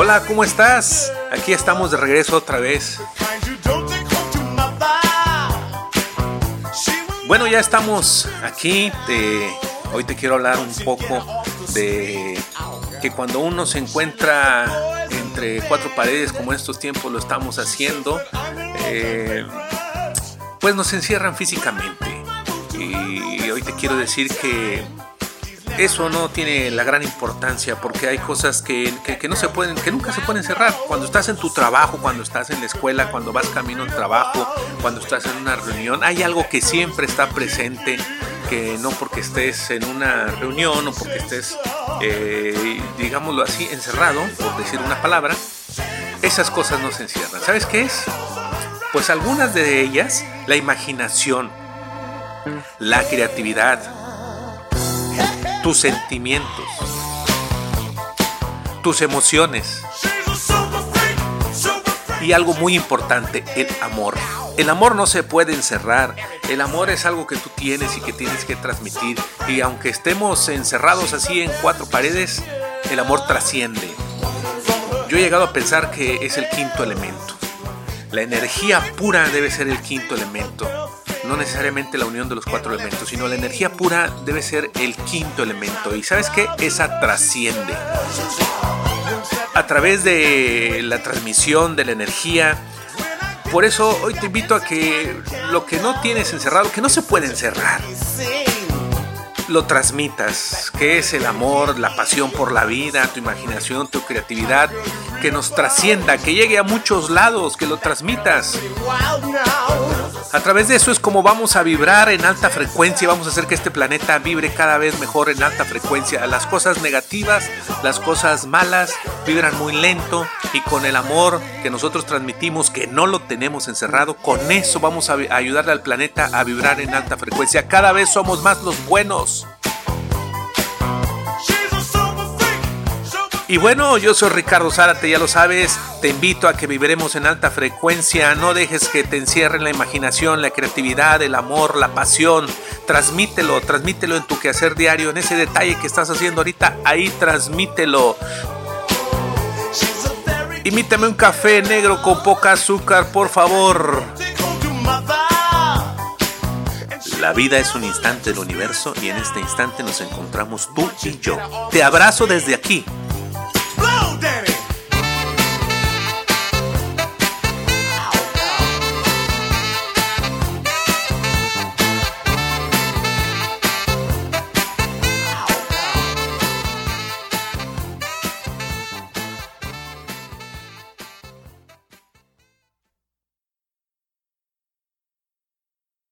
Hola, ¿cómo estás? Aquí estamos de regreso otra vez. Bueno, ya estamos aquí. hoy te quiero hablar un poco de que cuando uno se encuentra entre cuatro paredes, como en estos tiempos lo estamos haciendo, eh, pues nos encierran físicamente. Y hoy te quiero decir que eso no tiene la gran importancia porque hay cosas que, no se pueden, que nunca se pueden cerrar. Cuando estás en tu trabajo, cuando estás en la escuela, cuando vas camino al trabajo, cuando estás en una reunión, hay algo que siempre está presente, que no porque estés en una reunión o porque estés, eh, digámoslo así, encerrado, por decir una palabra, esas cosas no se encierran. ¿Sabes qué es? Pues algunas de ellas, la imaginación, la creatividad, tus sentimientos, tus emociones. Y algo muy importante, el amor. El amor no se puede encerrar. El amor es algo que tú tienes y que tienes que transmitir. Y aunque estemos encerrados así en cuatro paredes, el amor trasciende. Yo he llegado a pensar que es el quinto elemento. La energía pura debe ser el quinto elemento no necesariamente la unión de los cuatro elementos, sino la energía pura debe ser el quinto elemento. Y sabes qué? Esa trasciende. A través de la transmisión de la energía. Por eso hoy te invito a que lo que no tienes encerrado, que no se puede encerrar, lo transmitas, que es el amor, la pasión por la vida, tu imaginación, tu creatividad, que nos trascienda, que llegue a muchos lados, que lo transmitas. A través de eso es como vamos a vibrar en alta frecuencia, vamos a hacer que este planeta vibre cada vez mejor en alta frecuencia. Las cosas negativas, las cosas malas vibran muy lento y con el amor que nosotros transmitimos, que no lo tenemos encerrado, con eso vamos a ayudarle al planeta a vibrar en alta frecuencia. Cada vez somos más los buenos. Y bueno, yo soy Ricardo Zárate, ya lo sabes, te invito a que viviremos en alta frecuencia, no dejes que te encierren la imaginación, la creatividad, el amor, la pasión, transmítelo, transmítelo en tu quehacer diario, en ese detalle que estás haciendo ahorita, ahí transmítelo. Imítame un café negro con poca azúcar, por favor. La vida es un instante del universo y en este instante nos encontramos tú y yo. Te abrazo desde aquí,